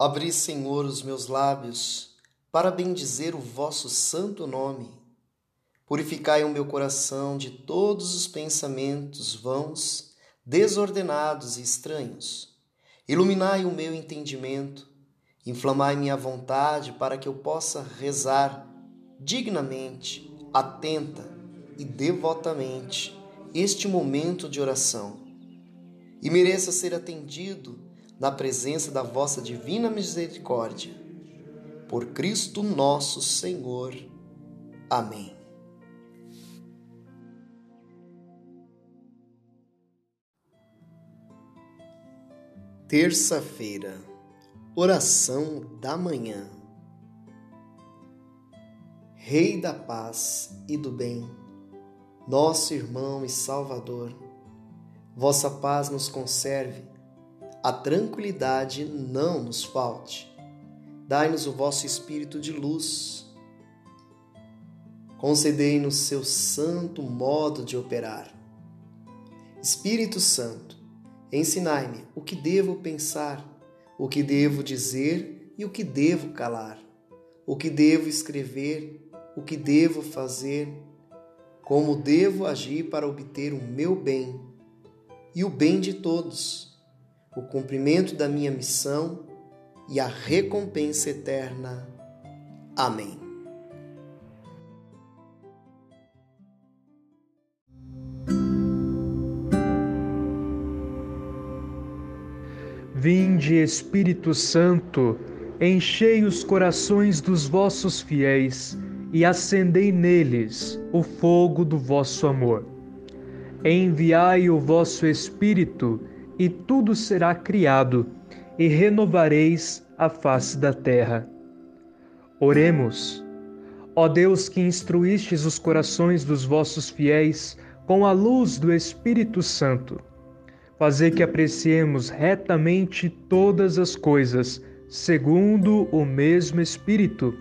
Abri, Senhor, os meus lábios para bendizer o vosso santo nome. Purificai o meu coração de todos os pensamentos vãos, desordenados e estranhos. Iluminai o meu entendimento, inflamai minha vontade para que eu possa rezar dignamente, atenta e devotamente este momento de oração e mereça ser atendido na presença da vossa divina misericórdia. Por Cristo nosso Senhor. Amém. Terça-feira, oração da manhã. Rei da paz e do bem, nosso irmão e Salvador, vossa paz nos conserve a tranquilidade não nos falte. Dai-nos o vosso espírito de luz. Concedei-nos seu santo modo de operar. Espírito Santo, ensinai-me o que devo pensar, o que devo dizer e o que devo calar, o que devo escrever, o que devo fazer, como devo agir para obter o meu bem e o bem de todos o cumprimento da minha missão e a recompensa eterna. Amém. Vinde, Espírito Santo, enchei os corações dos vossos fiéis e acendei neles o fogo do vosso amor. Enviai o vosso Espírito e tudo será criado, e renovareis a face da terra. Oremos. Ó Deus que instruístes os corações dos vossos fiéis com a luz do Espírito Santo, fazer que apreciemos retamente todas as coisas, segundo o mesmo Espírito,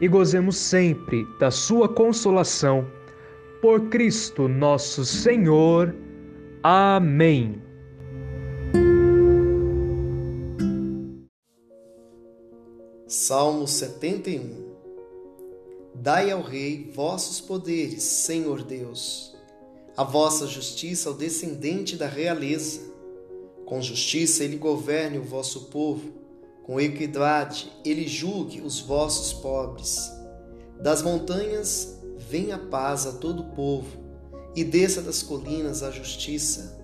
e gozemos sempre da sua consolação. Por Cristo nosso Senhor. Amém. Salmo 71 Dai ao Rei vossos poderes, Senhor Deus, a vossa justiça ao descendente da realeza. Com justiça ele governe o vosso povo, com equidade ele julgue os vossos pobres. Das montanhas venha a paz a todo o povo, e desça das colinas a justiça.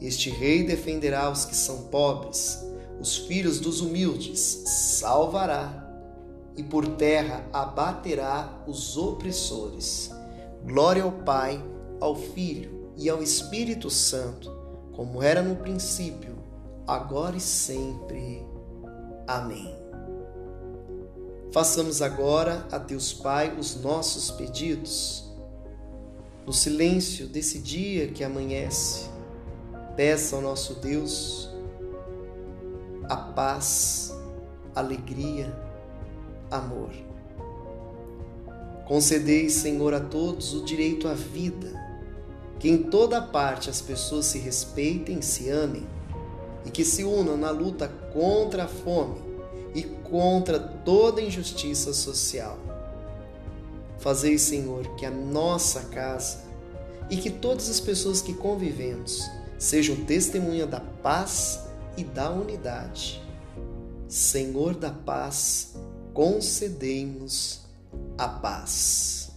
Este rei defenderá os que são pobres os filhos dos humildes salvará, e por terra abaterá os opressores. Glória ao Pai, ao Filho e ao Espírito Santo, como era no princípio, agora e sempre. Amém. Façamos agora a Deus Pai os nossos pedidos. No silêncio desse dia que amanhece, peça ao nosso Deus a paz, alegria, amor. Concedei, Senhor, a todos o direito à vida, que em toda parte as pessoas se respeitem, se amem e que se unam na luta contra a fome e contra toda injustiça social. Fazei, Senhor, que a nossa casa e que todas as pessoas que convivemos sejam testemunha da paz e da unidade. Senhor da paz, concedei-nos a paz.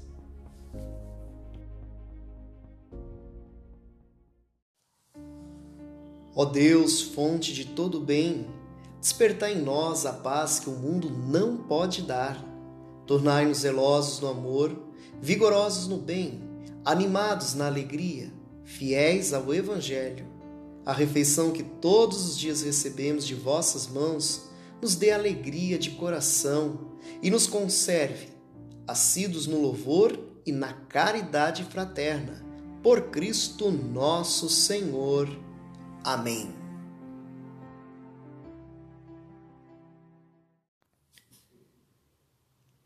Ó Deus, fonte de todo bem, despertai em nós a paz que o mundo não pode dar. Tornai-nos zelosos no amor, vigorosos no bem, animados na alegria, fiéis ao Evangelho a refeição que todos os dias recebemos de vossas mãos nos dê alegria de coração e nos conserve, assíduos no louvor e na caridade fraterna. Por Cristo nosso Senhor. Amém.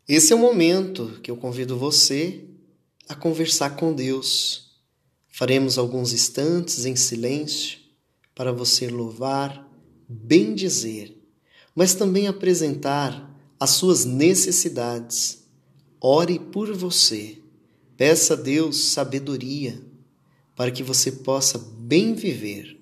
Esse é o momento que eu convido você a conversar com Deus. Faremos alguns instantes em silêncio para você louvar, bendizer mas também apresentar as suas necessidades. Ore por você. Peça a Deus sabedoria para que você possa bem viver.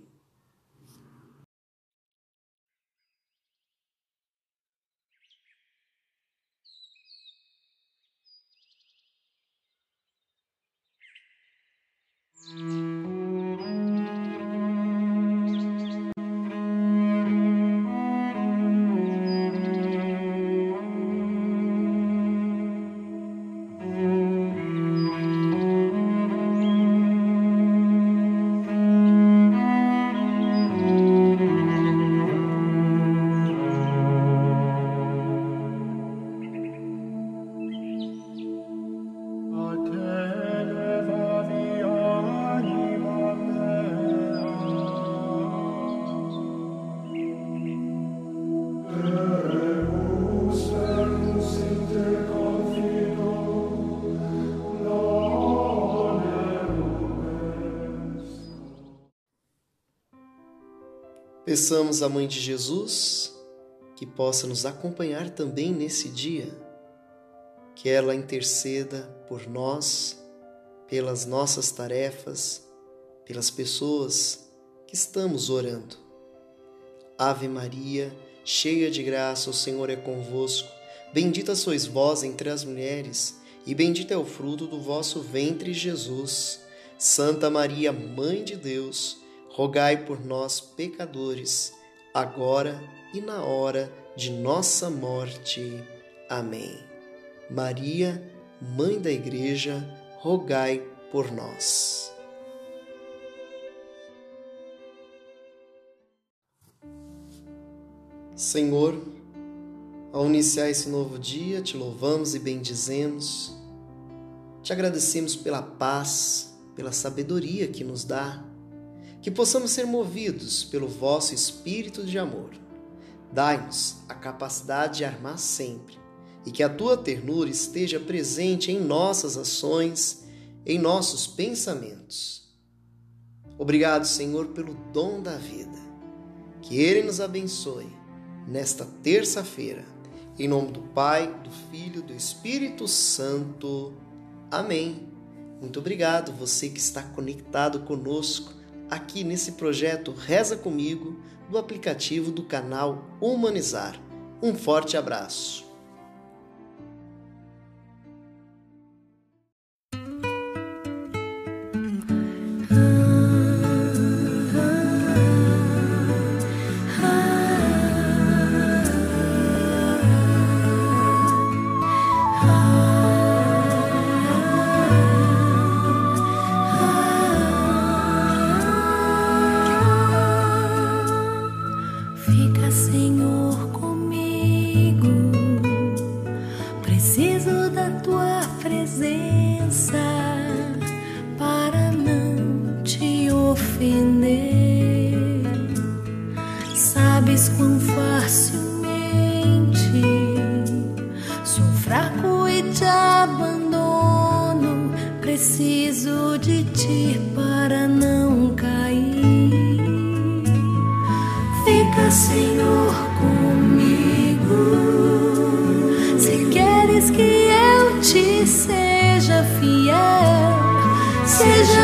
Peçamos à Mãe de Jesus que possa nos acompanhar também nesse dia, que ela interceda por nós, pelas nossas tarefas, pelas pessoas que estamos orando. Ave Maria, cheia de graça, o Senhor é convosco. Bendita sois vós entre as mulheres, e bendito é o fruto do vosso ventre, Jesus. Santa Maria, Mãe de Deus, rogai por nós, pecadores, agora e na hora de nossa morte. Amém. Maria, Mãe da Igreja, rogai por nós. Senhor, ao iniciar esse novo dia, te louvamos e bendizemos, te agradecemos pela paz, pela sabedoria que nos dá que possamos ser movidos pelo vosso espírito de amor. Dai-nos a capacidade de armar sempre e que a tua ternura esteja presente em nossas ações, em nossos pensamentos. Obrigado, Senhor, pelo dom da vida. Que Ele nos abençoe nesta terça-feira. Em nome do Pai, do Filho e do Espírito Santo. Amém. Muito obrigado, você que está conectado conosco aqui nesse projeto Reza Comigo do aplicativo do canal Humanizar. Um forte abraço. Preciso de ti para não cair. Fica, Senhor, comigo. Se queres que eu te seja fiel, seja-me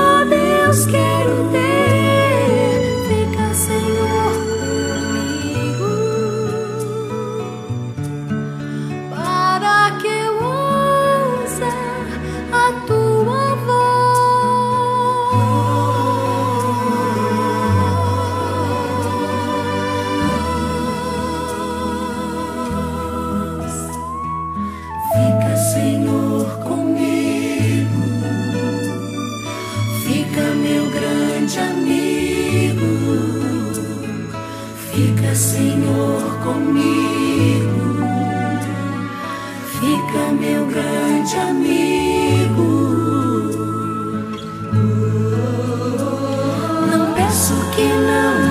looking out.